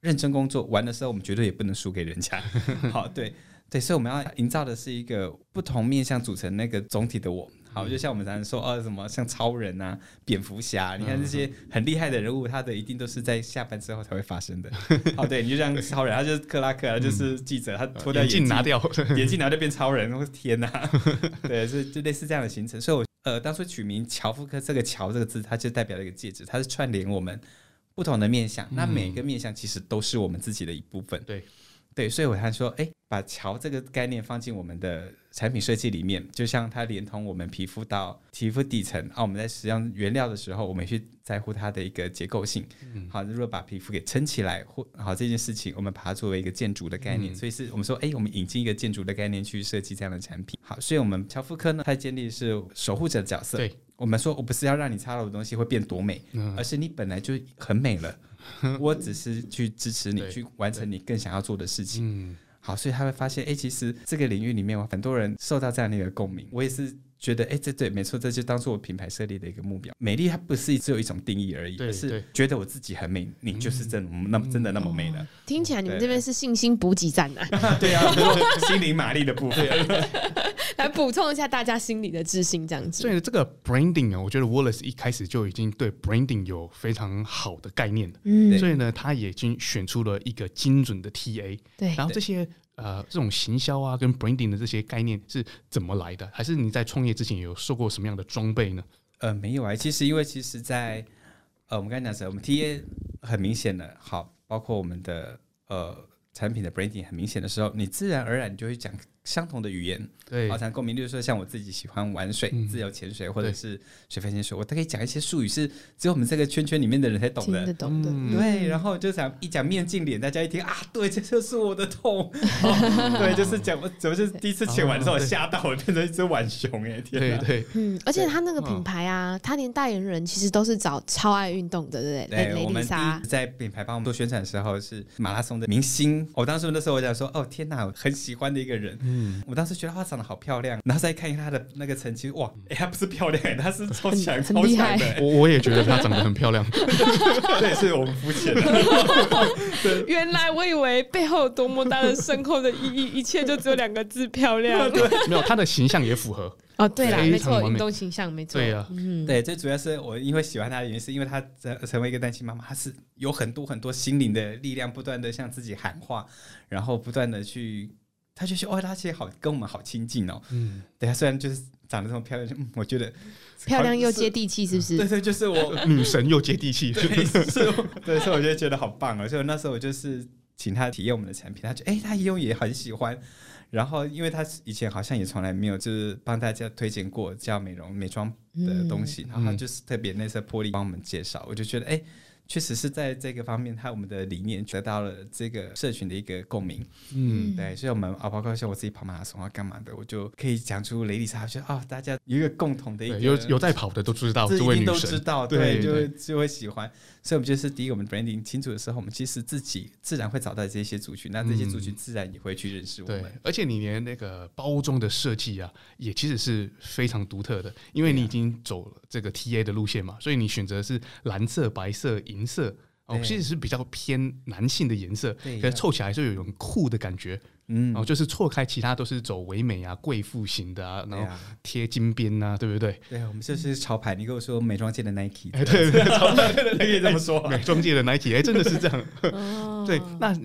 认真工作，玩的时候我们绝对也不能输给人家。好，对对，所以我们要营造的是一个不同面向组成那个总体的我。好，就像我们常常说，哦，什么像超人啊、蝙蝠侠，你看这些很厉害的人物，他的一定都是在下班之后才会发生的。哦，对，你就像超人，他就是克拉克，他就是记者，他脱掉眼镜拿掉，眼镜拿掉变超人，我天哪！对，是就类似这样的行程。所以我呃，当初取名乔夫克，这个“乔”这个字，它就代表了一个戒指，它是串联我们。不同的面向，那每个面向其实都是我们自己的一部分。对，对，所以我才说，哎，把桥这个概念放进我们的产品设计里面，就像它连同我们皮肤到皮肤底层啊，我们在使用原料的时候，我们去在乎它的一个结构性。嗯、好，如果把皮肤给撑起来，或好这件事情，我们把它作为一个建筑的概念，嗯、所以是我们说，哎，我们引进一个建筑的概念去设计这样的产品。好，所以我们乔夫科呢，它建立的是守护者的角色。对。我们说，我不是要让你擦了我的东西会变多美，而是你本来就很美了，我只是去支持你去完成你更想要做的事情。好，所以他会发现，哎，其实这个领域里面，很多人受到这样的一个共鸣。我也是觉得，哎，这对，没错，这就当做我品牌设立的一个目标。美丽它不是只有一种定义而已，而是觉得我自己很美，你就是真那么真的那么美的。听起来你们这边是信心补给站啊？对啊，心灵玛丽的部分。来补充一下大家心里的自信，这样子。所以这个 branding 啊，我觉得 Wallace 一开始就已经对 branding 有非常好的概念了。嗯，所以呢，他也已经选出了一个精准的 TA。对，然后这些呃这种行销啊跟 branding 的这些概念是怎么来的？还是你在创业之前有受过什么样的装备呢？呃，没有啊，其实因为其实在，呃我们刚才讲的，我们 TA 很明显的，好，包括我们的呃产品的 branding 很明显的时候，你自然而然就会讲。相同的语言，对，好像共鸣。例如说，像我自己喜欢玩水、嗯、自由潜水，或者是水肺潜水，我都可以讲一些术语，是只有我们这个圈圈里面的人才懂的。懂的，嗯、对。然后就想一讲面镜脸，大家一听啊，对，这就是我的痛。对，就是讲我怎么是第一次潜完之后吓到，我变成一只浣熊哎，天哪！对对，嗯，而且他那个品牌啊，他连代言人其实都是找超爱运动的，对不对？对，我们在品牌帮我们做宣传的时候是马拉松的明星。我当时那时候我想说，哦天哪，我很喜欢的一个人。嗯，我当时觉得她长得好漂亮，然后再看一看她的那个成绩，哇，哎、欸，她不是漂亮，她是超强、超强的。我我也觉得她长得很漂亮，对，是我们肤浅的。原来我以为背后有多么大的深厚的意义，一切就只有两个字：漂亮。对，没有，她的形象也符合。哦，对啦，没错，运动形象没错。对啊，嗯，对，最主要是我因为喜欢她的原因，是因为她成成为一个单亲妈妈，她是有很多很多心灵的力量，不断的向自己喊话，然后不断的去。他就说：“哦，他其实好跟我们好亲近哦。”嗯，对啊，虽然就是长得这么漂亮，嗯，我觉得漂亮又接地气，是不是？对对，就是我 女神又接地气，对，是，对，所以我就觉得好棒哦。所以那时候我就是请他体验我们的产品，他就哎，他一用也很喜欢。然后，因为他以前好像也从来没有就是帮大家推荐过叫美容美妆的东西，然后他就是特别那色魄力帮我们介绍，我就觉得哎。确实是在这个方面，他我们的理念得到了这个社群的一个共鸣。嗯，对，所以我们啊，包括像我自己跑马拉松啊，干嘛的，我就可以讲出雷丽莎，觉得啊，大家有一个共同的一个有有在跑的都知道，这一定都知道，对，就会就会喜欢。所以，我们就是第一个，我们 branding 清楚的时候，我们其实自己自然会找到这些族群，那这些族群自然也会去认识我们。对，而且你连那个包装的设计啊，也其实是非常独特的，因为你已经走了这个 TA 的路线嘛，所以你选择是蓝色、白色、银色。哦，其实是比较偏男性的颜色，可是凑起来就有一种酷的感觉。嗯，然后就是错开，其他都是走唯美啊、贵妇型的啊，然后贴金边啊，对不对？对，我们这是潮牌。你跟我说美妆界的 Nike，对 对对，可以 这么说，美妆界的 Nike，哎，真的是这样。对，那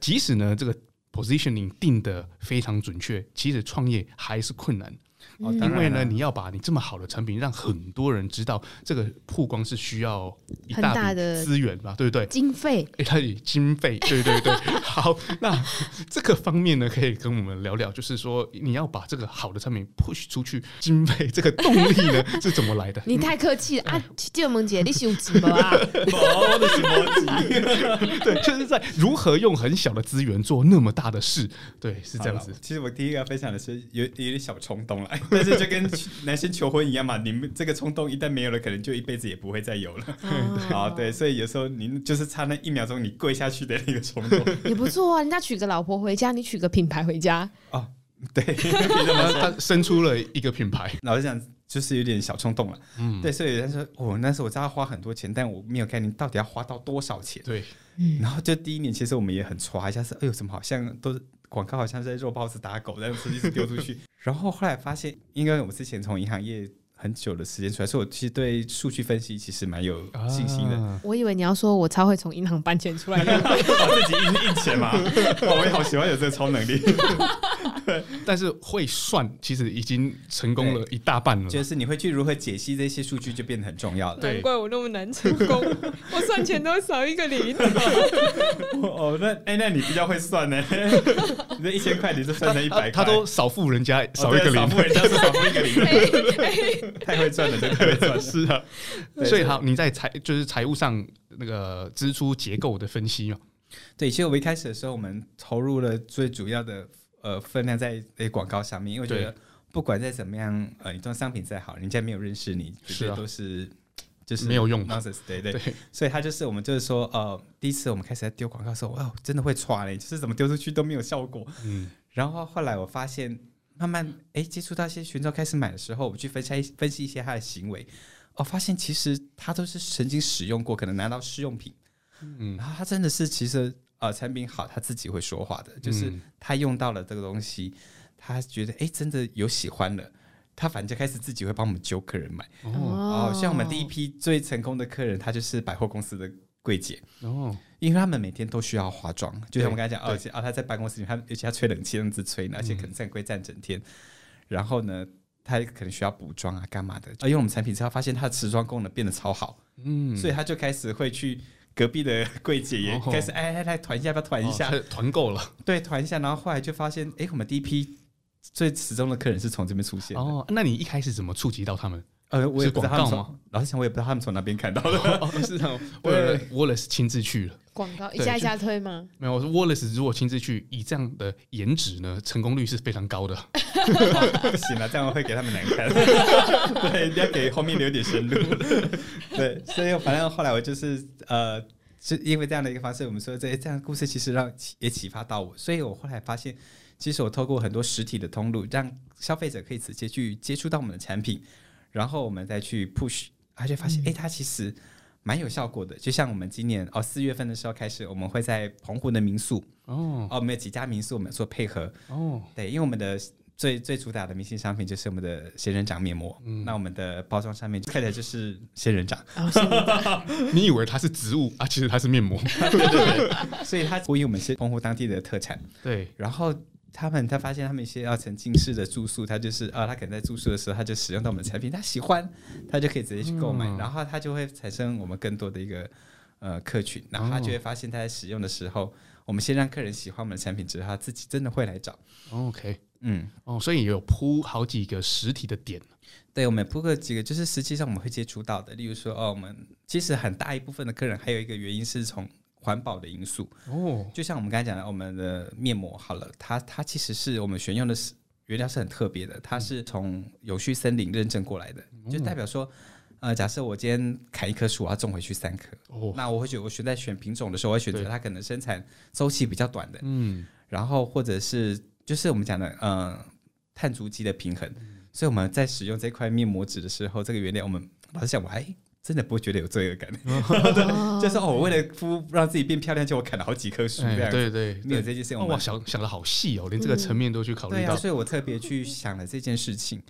即使呢，这个 positioning 定的非常准确，其实创业还是困难。哦，因为呢，你要把你这么好的产品让很多人知道，这个曝光是需要一大的资源吧，对不对？经费，哎，它有经费，对对对。好，那这个方面呢，可以跟我们聊聊，就是说你要把这个好的产品 push 出去，经费这个动力呢是怎么来的？你太客气了啊，建萌姐，你是有急吗？我的什么急，对，就是在如何用很小的资源做那么大的事，对，是这样子。其实我第一个要分享的是有有点小冲动了。但是就跟男生求婚一样嘛，你们这个冲动一旦没有了，可能就一辈子也不会再有了。好，对，所以有时候你就是差那一秒钟，你跪下去的那个冲动也不错啊。人家娶个老婆回家，你娶个品牌回家哦，对，他生出了一个品牌。老实讲，就是有点小冲动了。嗯，对，所以他说哦，那时候我知道花很多钱，但我没有概念到底要花到多少钱。对，然后就第一年，其实我们也很抓一下，是哎呦，怎么好像都是。广告好像是在肉包子打狗，但是实际是丢出去。然后后来发现，因为我们之前从银行业很久的时间出来，所以我其实对数据分析其实蛮有信心的。啊、我以为你要说我超会从银行搬钱出来的，把 自己印印钱嘛。我也好喜欢有这个超能力。对，但是会算，其实已经成功了一大半了。就是你会去如何解析这些数据，就变得很重要了。难怪我那么难成功，我算钱都少一个零。哦，那哎、欸，那你比较会算呢？你这一千块，你就算成一百块，他都少付人家少一个零，少付人家是少付一个零。太会赚了，真的太会赚。是啊，所以好，你在财就是财务上那个支出结构的分析嘛？对，其实我们一开始的时候，我们投入了最主要的。呃，分量在诶广告上面，因为我觉得不管再怎么样，呃，你装商品再好，人家没有认识你，绝对都是，就是没有用。对对，对所以他就是我们就是说，呃，第一次我们开始在丢广告的时候，哇，真的会错嘞，就是怎么丢出去都没有效果。嗯，然后后来我发现，慢慢诶接触到一些群众开始买的时候，我去分析分析一些他的行为，我、哦、发现其实他都是曾经使用过，可能拿到试用品，嗯，然后他真的是其实。呃，产品好，他自己会说话的，就是他用到了这个东西，嗯、他觉得哎，真的有喜欢了，他反正就开始自己会帮我们揪客人买。哦，哦，像我们第一批最成功的客人，他就是百货公司的柜姐。哦，因为他们每天都需要化妆，就像我们刚才讲，而且啊，他在办公室里，他而且他吹冷气，那样子吹，而且可能站柜站整天。嗯、然后呢，他可能需要补妆啊，干嘛的？而用我们产品之后，发现他的持妆功能变得超好。嗯，所以他就开始会去。隔壁的柜姐也开始哎哎来团一下，要不要团一下？团购了，对，团一下。然后后来就发现，哎，我们第一批最始终的客人是从这边出现。哦，那你一开始怎么触及到他们？呃，我也不知道他们？老实讲，我也不知道他们从哪边看到的。哦，是这样。Wallace 亲自去了。广告一下一下推吗？没有，我说 Wallace 如果亲自去，以这样的颜值呢，成功率是非常高的。不 行了，这样会给他们难堪。对，要给后面留点生路。对，所以反正后来我就是呃。是因为这样的一个方式，我们说这这样的故事其实让也启发到我，所以我后来发现，其实我透过很多实体的通路，让消费者可以直接去接触到我们的产品，然后我们再去 push，而且发现哎、嗯，它其实蛮有效果的。就像我们今年哦四月份的时候开始，我们会在澎湖的民宿哦，哦，我们有几家民宿我们做配合哦，对，因为我们的。最最主打的明星商品就是我们的仙人掌面膜，嗯、那我们的包装上面看起来就是仙人掌。哦、你以为它是植物啊？其实它是面膜。对所以它呼应我们是澎湖当地的特产。对，然后他们他发现他们一些要沉浸式的住宿，他就是啊，他可能在住宿的时候他就使用到我们的产品，他喜欢，他就可以直接去购买，嗯、然后他就会产生我们更多的一个呃客群，然后他就会发现他在使用的时候，我们先让客人喜欢我们的产品之后，他自己真的会来找。OK。嗯哦，所以有铺好几个实体的点，对，我们铺个几个，就是实际上我们会接触到的，例如说哦，我们其实很大一部分的客人还有一个原因是从环保的因素哦，就像我们刚才讲的，我们的面膜好了，它它其实是我们选用的是原料是很特别的，它是从有序森林认证过来的，嗯、就代表说呃，假设我今天砍一棵树，我要种回去三棵，哦，那我会觉得我选在选品种的时候，我会选择它可能生产周期比较短的，嗯，然后或者是。就是我们讲的，呃，碳足迹的平衡。所以我们在使用这块面膜纸的时候，这个原料我们老实讲，我还真的不会觉得有罪恶感。就是哦，我为了敷让自己变漂亮，就我砍了好几棵树这样。对对，没有这件事情。哇，想想的好细哦，连这个层面都去考虑到。对啊，所以我特别去想了这件事情。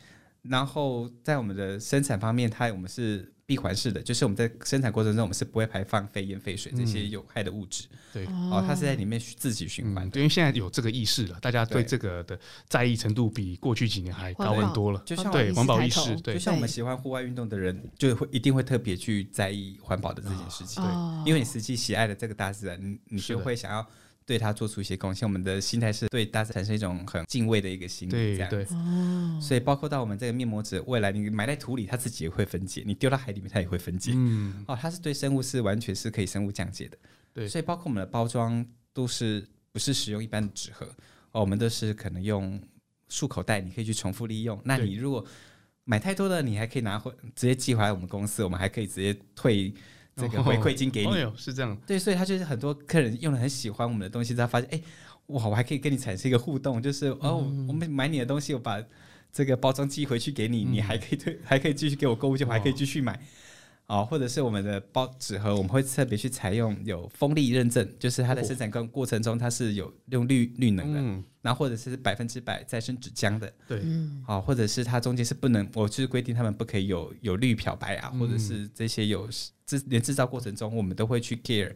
然后在我们的生产方面，它我们是闭环式的，就是我们在生产过程中，我们是不会排放废烟、废水这些有害的物质。对，哦，它是在里面自己循环。因为现在有这个意识了，大家对这个的在意程度比过去几年还高很多了。就像对环保意识，对，就像我们喜欢户外运动的人，就会一定会特别去在意环保的这件事情。对，因为你实际喜爱的这个大自然，你你就会想要。对它做出一些贡献，我们的心态是对大自然产生一种很敬畏的一个心理，这样子。所以包括到我们这个面膜纸，未来你埋在土里，它自己也会分解；你丢到海里面，它也会分解。嗯，哦，它是对生物是完全是可以生物降解的。对，所以包括我们的包装都是不是使用一般的纸盒，哦，我们都是可能用束口袋，你可以去重复利用。那你如果买太多的，你还可以拿回直接寄回来我们公司，我们还可以直接退。这个回馈金给你，是这样。对，所以他就是很多客人用了很喜欢我们的东西，他发现，哎，哇，我还可以跟你产生一个互动，就是哦，我们买你的东西，我把这个包装寄回去给你，嗯、你还可以退，还可以继续给我购物券，我还可以继续买。哦，或者是我们的包纸盒，我们会特别去采用有风力认证，就是它在生产过过程中它是有用绿绿能的，嗯、然后或者是百分之百再生纸浆的，对，好、哦，或者是它中间是不能，我就是规定他们不可以有有绿漂白啊，嗯、或者是这些有制连制造过程中，我们都会去 care，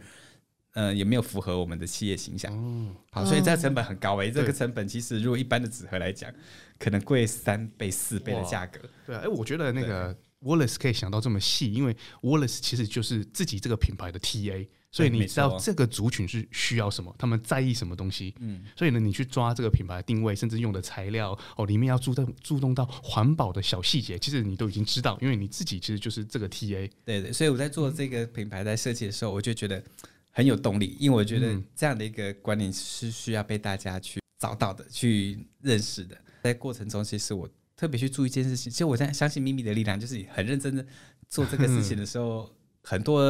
呃，有没有符合我们的企业形象？嗯，好，所以这个成本很高诶、这个成本其实如果一般的纸盒来讲，可能贵三倍四倍的价格。对，哎，我觉得那个。Wallace 可以想到这么细，因为 Wallace 其实就是自己这个品牌的 TA，所以你知道这个族群是需要什么，他们在意什么东西。嗯，所以呢，你去抓这个品牌的定位，甚至用的材料哦，里面要注重注重到环保的小细节，其实你都已经知道，因为你自己其实就是这个 TA。对对，所以我在做这个品牌在设计的时候，我就觉得很有动力，因为我觉得这样的一个观念是需要被大家去找到的、去认识的。在过程中，其实我。特别去注意一件事情，其实我在相信咪咪的力量，就是你很认真的做这个事情的时候，很多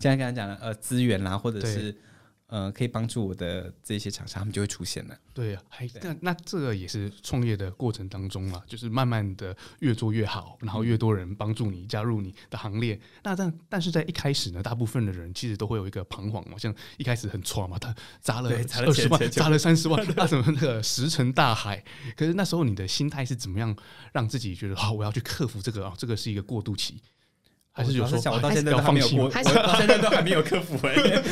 像刚才讲的呃资源啦，或者是。呃，可以帮助我的这些厂商，他们就会出现了。对还那那这个也是创业的过程当中嘛，就是慢慢的越做越好，然后越多人帮助你加入你的行列。那但但是在一开始呢，大部分的人其实都会有一个彷徨嘛，像一开始很挫嘛，他砸了二十万，砸了三十万，那什么那个石沉大海。可是那时候你的心态是怎么样让自己觉得好，我要去克服这个啊？这个是一个过渡期。还是有说，我到现在都还没有过，我到现在都还没有克服哎。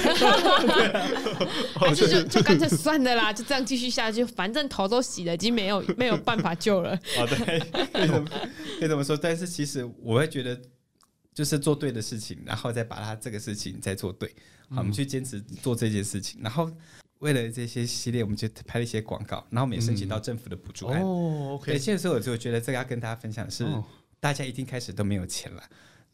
还是就 就干脆算了啦，就这样继续下去，反正头都洗了，已经没有没有办法救了。哦，对，可以这么可以这么说。但是其实我会觉得，就是做对的事情，然后再把它这个事情再做对。好，我们去坚持做这件事情，然后为了这些系列，我们就拍了一些广告，然后我们也申请到政府的补助案。哦，OK。现在时候我就觉得这个要跟大家分享的是，大家一定开始都没有钱了。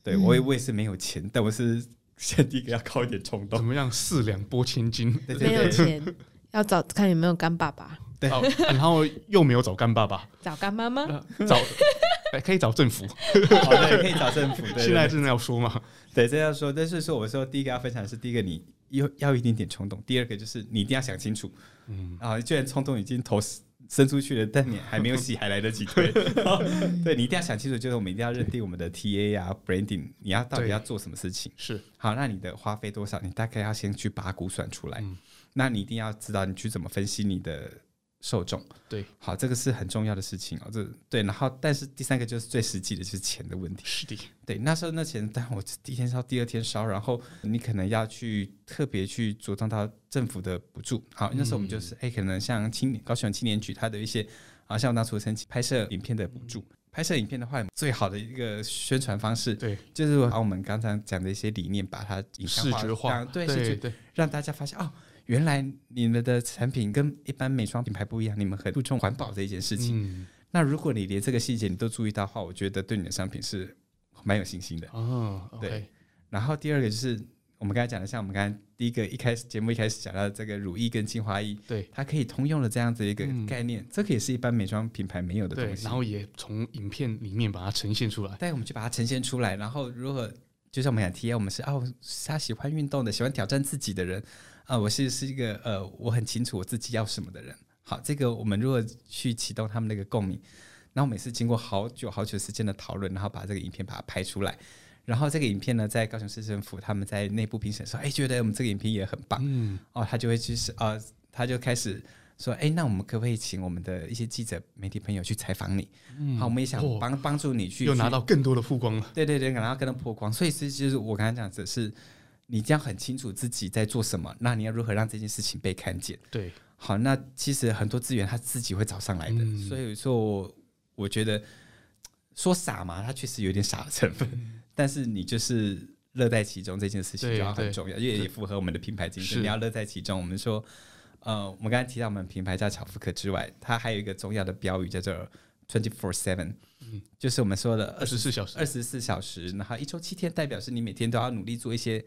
对，我也我也是没有钱，嗯、但我是 先第一个要靠一点冲动。怎么样？四两拨千斤。对对对，没有钱，要找看有没有干爸爸。对，然后又没有找干爸爸，找干妈妈，找 可以找政府。好的，可以找政府。对，现在真的要说吗？对，这样说。但是说，我说第一个要分享的是，第一个你要要一点点冲动，第二个就是你一定要想清楚。嗯，啊，既然冲动已经投伸出去了，但你还没有洗，还来得及推。对，你一定要想清楚，就是我们一定要认定我们的 TA 啊，branding，你要到底要做什么事情？是好，那你的花费多少？你大概要先去把它估算出来。嗯，那你一定要知道你去怎么分析你的。受众对，好，这个是很重要的事情哦。这对，然后但是第三个就是最实际的，就是钱的问题。是的，对，那时候那钱，但我第一天烧，第二天烧，然后你可能要去特别去主张到政府的补助。好，那时候我们就是，哎、嗯，可能像青年高雄青年局，它的一些啊，像我当初申请拍摄影片的补助，拍摄影片的话，最好的一个宣传方式，对，就是把我们刚才讲的一些理念，把它影像化，视觉化，对，对，对，让大家发现哦。原来你们的产品跟一般美妆品牌不一样，你们很注重环保这一件事情。嗯、那如果你连这个细节你都注意到的话，我觉得对你的商品是蛮有信心的。哦，对。然后第二个就是我们刚才讲的，像我们刚才第一个一开始节目一开始讲到的这个乳液跟精华液，对，它可以通用的这样子一个概念，嗯、这个也是一般美妆品牌没有的东西。然后也从影片里面把它呈现出来。对，我们就把它呈现出来。然后如果就像我们想体验，我们是哦，他喜欢运动的，喜欢挑战自己的人。啊、呃，我是是一个呃，我很清楚我自己要什么的人。好，这个我们如果去启动他们那个共鸣，然后每次经过好久好久时间的讨论，然后把这个影片把它拍出来，然后这个影片呢，在高雄市政府他们在内部评审说，哎，觉得我们这个影片也很棒，嗯，哦，他就会去是啊、呃，他就开始说，哎，那我们可不可以请我们的一些记者、媒体朋友去采访你？嗯，好，我们也想帮帮助你去，又拿到更多的曝光了。对对对，然后更多曝光。所以其实就是我刚才讲的是，你这样很清楚自己在做什么，那你要如何让这件事情被看见？对，好，那其实很多资源他自己会找上来的。嗯、所以说，我觉得说傻嘛，他确实有点傻的成分，嗯、但是你就是乐在其中这件事情就要很重要，因为也符合我们的品牌精神。你要乐在其中，我们说。呃，我们刚才提到我们品牌叫巧福可之外，它还有一个重要的标语叫做 twenty four seven，嗯，就是我们说的二十四小时，二十四小时，然后一周七天，代表是你每天都要努力做一些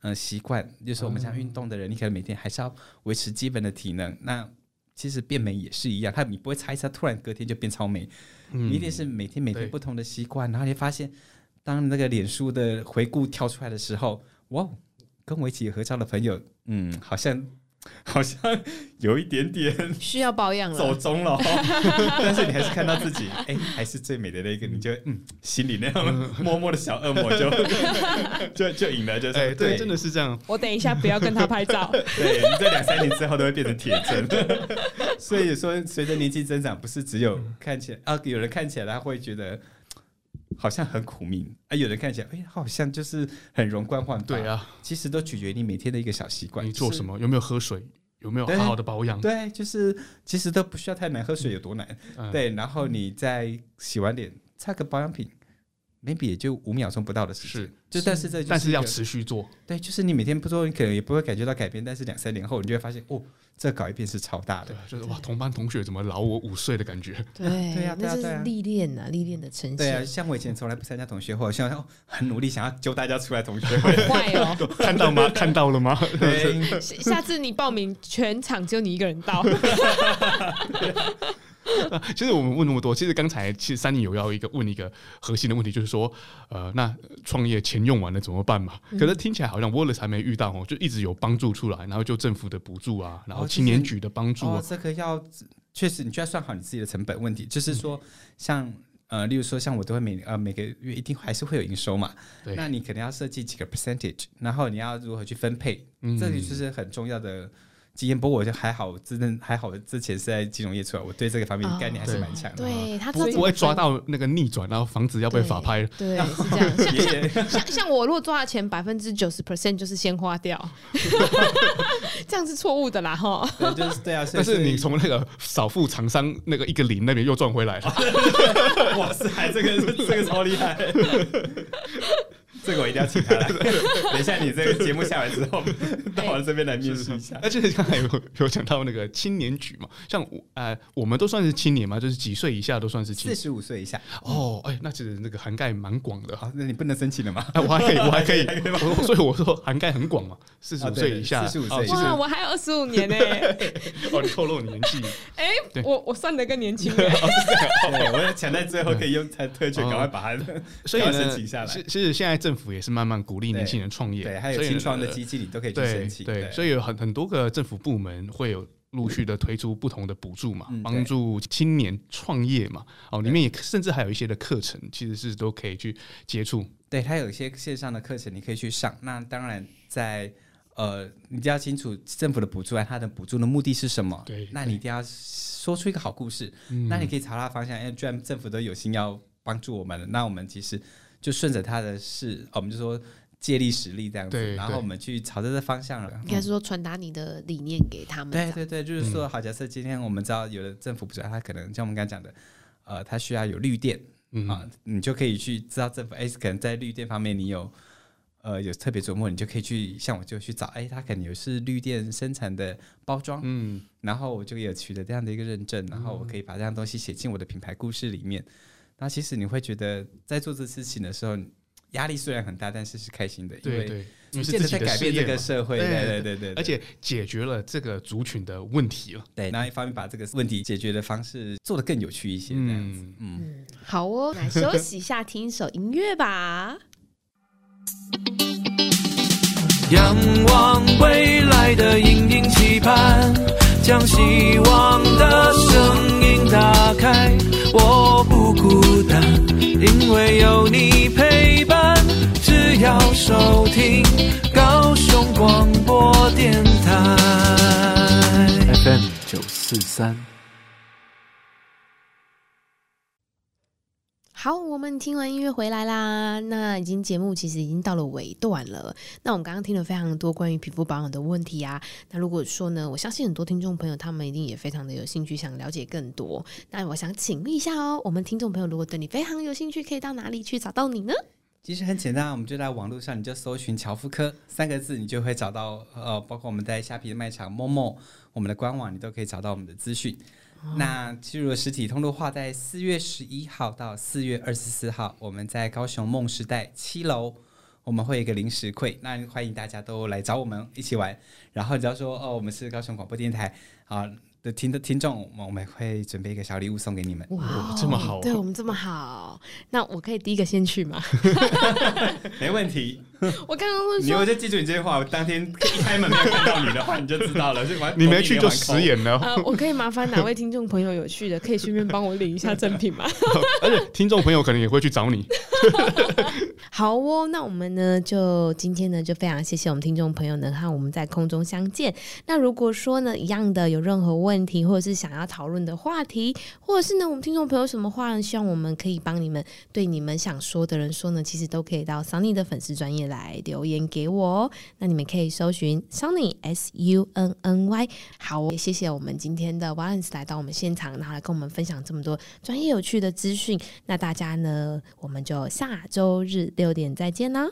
呃习惯，就是我们像运动的人，嗯、你可能每天还是要维持基本的体能。那其实变美也是一样，它你不会擦一擦，突然隔天就变超美，嗯、你一定是每天每天不同的习惯，然后你发现，当那个脸书的回顾跳出来的时候，哇，跟我一起合照的朋友，嗯，好像。好像有一点点需要保养了，走中了。但是你还是看到自己，哎，还是最美的那个，你就嗯，心里那样默默的小恶魔就 就就赢了，就是哎，对，真的是这样。我等一下不要跟他拍照。对，你这两三年之后都会变成铁证。所以说，随着年纪增长，不是只有看起来啊，有人看起来他会觉得。好像很苦命啊，有人看起来，哎，好像就是很容光焕发。对啊，其实都取决于你每天的一个小习惯。你做什么？有没有喝水？有没有好好的保养？对，就是其实都不需要太难，喝水有多难？嗯、对，然后你再洗完脸，擦个保养品。maybe 也就五秒钟不到的事情，是，就但是这但是要持续做，对，就是你每天不做，你可能也不会感觉到改变，但是两三年后，你就会发现，哦，这改变是超大的，就是哇，同班同学怎么老我五岁的感觉，对，对呀，那是历练呐，历练的成绩。对啊，像我以前从来不参加同学会，现在很努力想要揪大家出来同学会，坏哦，看到吗？看到了吗？对，下次你报名，全场就你一个人到。其实我们问那么多，其实刚才其实珊妮有要一个问一个核心的问题，就是说，呃，那创业钱用完了怎么办嘛？可是听起来好像 Wallace 还没遇到哦，就一直有帮助出来，然后就政府的补助啊，然后青年局的帮助啊，哦，这个要确实你就要算好你自己的成本问题，就是说像呃，例如说像我都会每呃每个月一定还是会有营收嘛，那你可能要设计几个 percentage，然后你要如何去分配，嗯，这里就是很重要的。经验，不过我就还好，真的还好。之前是在金融业出来，我对这个方面的概念还是蛮强的。对他不不会抓到那个逆转，然后房子要被法拍。对，是这样。像像像我，如果抓的钱百分之九十 percent 就是先花掉，这样是错误的啦，哈。对，就是对啊。但是你从那个少付厂商那个一个零那边又赚回来了。哇塞，这个这个超厉害。这个我一定要请他来。等一下，你这个节目下来之后，到我这边来面试一下。而且刚才有有讲到那个青年局嘛，像我呃，我们都算是青年嘛，就是几岁以下都算是青年。四十五岁以下。哦，哎，那其实那个涵盖蛮广的。好，那你不能申请了吗？我还可以，我还可以。所以我说涵盖很广嘛，四十五岁以下。四十五岁。哇，我还有二十五年呢。哦，你透露年纪。哎，我我算的更年轻。对，我要抢在最后可以用才特权，赶快把它所以申请下来。其实现在政府也是慢慢鼓励年轻人创业，对，还有新创的基金，你都可以去申请。对，所以有很很多个政府部门会有陆续的推出不同的补助嘛，帮助青年创业嘛。哦，里面也甚至还有一些的课程，其实是都可以去接触。对，它有一些线上的课程，你可以去上。那当然，在呃，你一定要清楚政府的补助啊，它的补助的目的是什么？对，那你一定要说出一个好故事。那你可以朝它方向，因为既然政府都有心要帮助我们了，那我们其实。就顺着他的事，我们就说借力使力这样子，然后我们去朝着这方向了。应该是说传达你的理念给他们。对对对，就是说，好，假设今天我们知道有的政府不知道，他可能像我们刚才讲的，呃，他需要有绿电、嗯、啊，你就可以去知道政府，哎，可能在绿电方面你有呃有特别琢磨，你就可以去像我就去找，哎，他可能有是绿电生产的包装，嗯，然后我就有取得这样的一个认证，然后我可以把这样东西写进我的品牌故事里面。那其实你会觉得，在做这事情的时候，压力虽然很大，但是是开心的，因为你现在在改变这个社会，对对对对，而且解决了这个族群的问题了。对，那一方面把这个问题解决的方式做得更有趣一些，这样子。嗯，好哦，来休息一下，听一首音乐吧。仰望未来的隐隐期盼，将希望的声音打开，我不孤单，因为有你陪伴。只要收听高雄广播电台 FM 九四三。好，我们听完音乐回来啦。那已经节目其实已经到了尾段了。那我们刚刚听了非常多关于皮肤保养的问题啊。那如果说呢，我相信很多听众朋友他们一定也非常的有兴趣，想了解更多。那我想请问一下哦，我们听众朋友如果对你非常有兴趣，可以到哪里去找到你呢？其实很简单，我们就在网络上，你就搜寻“乔肤科”三个字，你就会找到。呃，包括我们在虾皮的卖场、momo，我们的官网，你都可以找到我们的资讯。那进入实体通路化，在四月十一号到四月二十四号，我们在高雄梦时代七楼，我们会有一个零食会，那欢迎大家都来找我们一起玩。然后只要说哦，我们是高雄广播电台啊。的听的听众，我们会准备一个小礼物送给你们。哇，这么好，对我们这么好，那我可以第一个先去吗？没问题。我刚刚问说，你我就记住你这句话。我当天一开门没有看到你的话，你就知道了。你没去就食言了。呃，我可以麻烦哪位听众朋友有去的，可以顺便帮我领一下赠品吗？而且听众朋友可能也会去找你。好哦，那我们呢，就今天呢，就非常谢谢我们听众朋友能和我们在空中相见。那如果说呢，一样的有任何问问题，或者是想要讨论的话题，或者是呢，我们听众朋友什么话呢，希望我们可以帮你们对你们想说的人说呢，其实都可以到 Sunny 的粉丝专业来留言给我哦。那你们可以搜寻 Sunny S U N N Y。好，也谢谢我们今天的 Wallace 来到我们现场，然后来跟我们分享这么多专业有趣的资讯。那大家呢，我们就下周日六点再见啦。